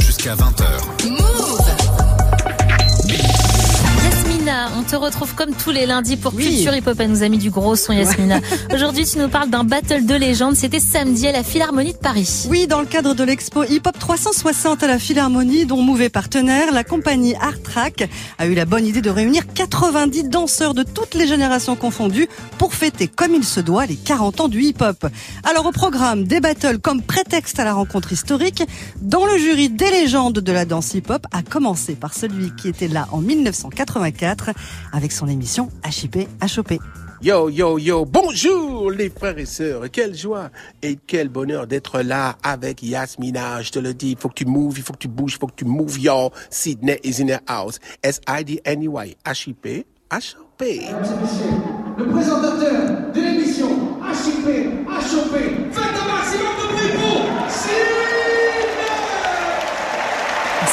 Jusqu'à 20h. On te retrouve comme tous les lundis pour Oui. Culture Hip Hop. Elle nous a mis du gros son, Yasmina. Aujourd'hui, tu nous parles d'un battle de légende. C'était samedi à la Philharmonie de Paris. Oui, dans le cadre de l'expo Hip Hop 360 à la Philharmonie, dont est partenaire, la compagnie Art Track a eu la bonne idée de réunir 90 danseurs de toutes les générations confondues pour fêter comme il se doit les 40 ans du hip hop. Alors au programme, des battles comme prétexte à la rencontre historique, dans le jury des légendes de la danse hip hop, à commencer par celui qui était là en 1984 avec son émission HIP HOP. Yo, yo, yo, bonjour les frères et sœurs, quelle joie et quel bonheur d'être là avec Yasmina, je te le dis, il faut que tu moves, il faut que tu bouges, il faut que tu moves, yo, Sydney is in the house, S-I-D-N-E-Y, H-I-P, H-O-P. le présentateur de l'émission HIP, HOP. Faites un maximum de bruit pour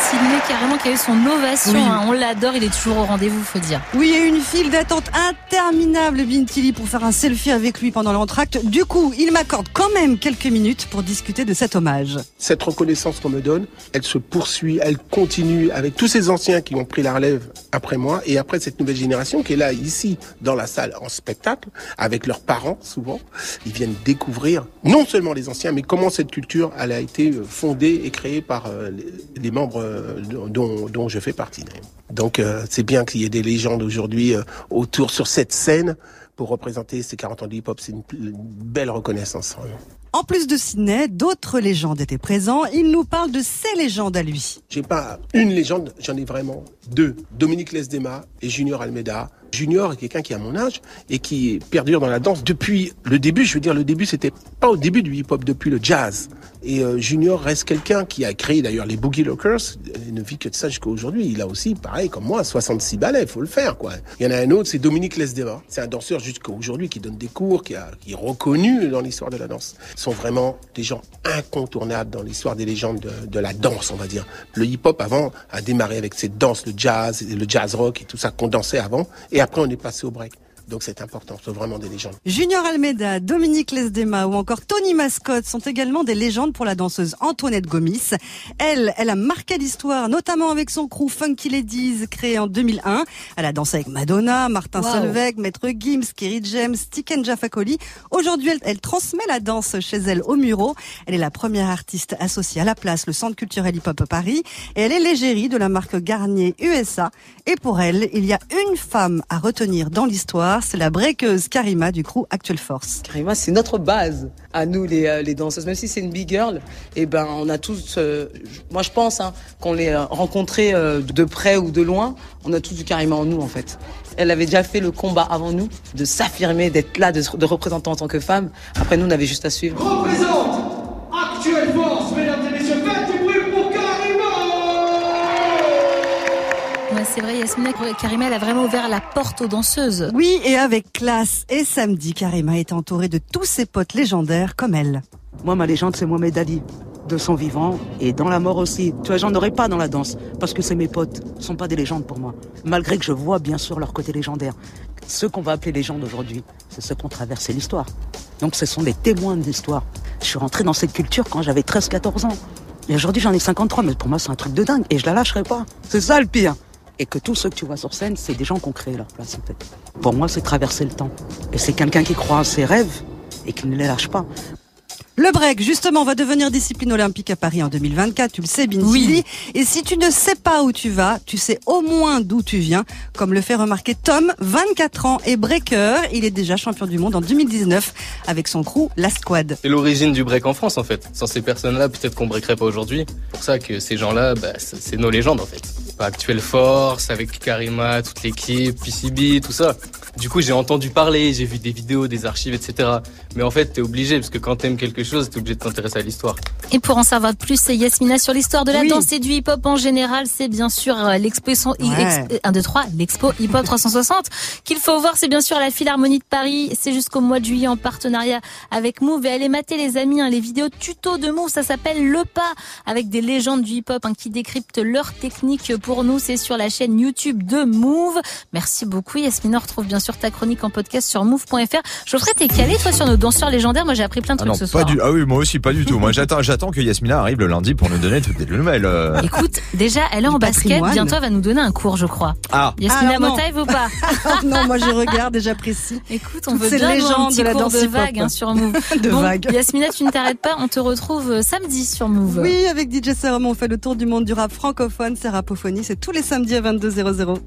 Sydney, carrément, qui a eu son ovation. Oui. hein. On l'adore. Il est toujours au rendez-vous, faut dire. Oui, il y a eu une file d'attente interminable, Bintili, pour faire un selfie avec lui pendant l'entracte. Du coup, il m'accorde quand même quelques minutes pour discuter de cet hommage. Cette reconnaissance qu'on me donne, elle se poursuit, elle continue avec tous ces anciens qui ont pris la relève après moi et après cette nouvelle génération qui est là ici dans la salle en spectacle avec leurs parents souvent. Ils viennent découvrir non seulement les anciens mais comment cette culture elle a été euh, fondée et créée par euh, les, les membres euh, dont, je fais partie. Donc euh, c'est bien qu'il y ait des légendes aujourd'hui euh, autour sur cette scène pour représenter ces 40 ans de hip-hop. C'est une, une belle reconnaissance. vraiment. En plus de Sydney, d'autres légendes étaient présents. Il nous parle de ces légendes à lui. J'ai pas une légende, j'en ai vraiment deux. Dominique Lesdema et Junior Almeida. Junior est quelqu'un qui a mon âge et qui perdure dans la danse depuis le début. Je veux dire, le début, c'était pas au début du hip-hop, depuis le jazz. Et euh, Junior reste quelqu'un qui a créé d'ailleurs les Boogie Lockers. Il ne vit que de ça jusqu'à aujourd'hui. Il a aussi, pareil comme moi, 66 ballets, faut le faire, quoi. Il y en a un autre, c'est Dominique Lesdema. C'est un danseur jusqu'à aujourd'hui qui donne des cours, qui, est reconnu dans l'histoire de la danse. Sont vraiment des gens incontournables dans l'histoire des légendes de, la danse, on va dire. Le hip-hop avant a démarré avec cette danse, le jazz, le jazz rock et tout ça dansait avant. Et après, on est passé au break. Donc c'est important, ce sont vraiment des légendes. Junior Almeida, Dominique Lesdema ou encore Tony Mascotte sont également des légendes pour la danseuse Antoinette Gomis. Elle, elle a marqué l'histoire, notamment avec son crew Funky Ladies, créé en 2001. Elle a dansé avec Madonna, Martin Wow. Solveig, Maître Gims, Kerry James, Tiken Jafakoli. Aujourd'hui, elle, elle transmet la danse chez elle au Muro. Elle est la première artiste associée à la place, le Centre culturel hip-hop Paris. Et elle est l'égérie de la marque Garnier USA. Et pour elle, il y a une femme à retenir dans l'histoire, c'est la breakeuse Karima du crew Actual Force. Karima, c'est notre base à nous les, euh, les danseuses. Même si c'est une big girl, et ben on a tous, euh, moi je pense hein, qu'on les euh, rencontrés euh, de près ou de loin, on a tous du Karima en nous en fait. Elle avait déjà fait le combat avant nous de s'affirmer, d'être là, de, de représenter en tant que femme. Après nous, on avait juste à suivre. Représente Actuelle Force, mesdames et messieurs. Faites du bruit pour Karima Ouais, c'est vrai, Yasmina Karima, elle a vraiment ouvert la porte aux danseuses. Oui, et avec classe. Et samedi, Karima est entourée de tous ses potes légendaires comme elle. Moi, ma légende, c'est Mohamed Ali. De son vivant et dans la mort aussi. Tu vois, j'en aurais pas dans la danse. Parce que c'est mes potes. Ce sont pas des légendes pour moi. Malgré que je vois bien sûr leur côté légendaire. Ceux qu'on va appeler légendes aujourd'hui, c'est ceux qui ont traversé l'histoire. Donc ce sont des témoins de l'histoire. Je suis rentré dans cette culture quand j'avais 13-14 ans. Et aujourd'hui, j'en ai 53, mais pour moi, c'est un truc de dingue. Et je la lâcherai pas. C'est ça le pire. Et que tous ceux que tu vois sur scène, c'est des gens qui ont créé leur place, en fait. Pour moi, c'est traverser le temps. Et c'est quelqu'un qui croit à ses rêves et qui ne les lâche pas. Le break, justement, va devenir discipline olympique à Paris en 2024. Tu le sais, Bin Oui. Et si tu ne sais pas où tu vas, tu sais au moins d'où tu viens. Comme le fait remarquer Tom, 24 ans et breaker. Il est déjà champion du monde en 2019 avec son crew, la Squad. C'est l'origine du break en France en fait. Sans ces personnes-là, peut-être qu'on breakerait pas aujourd'hui. C'est pour ça que ces gens-là, bah, c'est nos légendes en fait. Actuelle Force, avec Karima, toute l'équipe, PCB, tout ça. Du coup, j'ai entendu parler, j'ai vu des vidéos, des archives, etc. Mais en fait, t'es obligé, parce que quand t'aimes quelque chose, t'es obligé de t'intéresser à l'histoire. Et pour en savoir plus, c'est Yasmina sur l'histoire de la Oui. danse et du hip-hop en général. C'est bien sûr euh, l'expo, son- Ouais. ex- 1, 2, 3, l'expo hip-hop 360 qu'il faut voir. C'est bien sûr la Philharmonie de Paris. C'est jusqu'au mois de juillet en partenariat avec Move. Et allez mater les amis, hein, les vidéos tuto de Move. Ça s'appelle Le Pas avec des légendes du hip-hop hein, qui décryptent leur technique pour nous. C'est sur la chaîne YouTube de Move. Merci beaucoup Yasmina. On retrouve bien sûr ta chronique en podcast sur move.fr. Geoffrey, t'es calé toi sur nos danseurs légendaires? Moi j'ai appris plein de Ah trucs non, ce pas soir. du. Ah oui, moi aussi, pas du tout. Moi, j'attends, j'attends que Yasmina arrive le lundi pour nous donner toutes les nouvelles. euh. Écoute, déjà, elle est en basket, bientôt elle va nous donner un cours, je crois. Ah, Yasmina non. Motaï ou pas Ah non, moi je regarde et j'apprécie Écoute, on Toutes veut ces bien nous, un légendes petit de la cours danse de vague hein, sur Move. de bon, vagues. Yasmina, tu ne t'arrêtes pas, on te retrouve euh, samedi sur Move. Oui, avec DJ Serum, on fait le tour du monde du rap francophone. C'est Rapophonie, c'est tous les samedis à 22h00.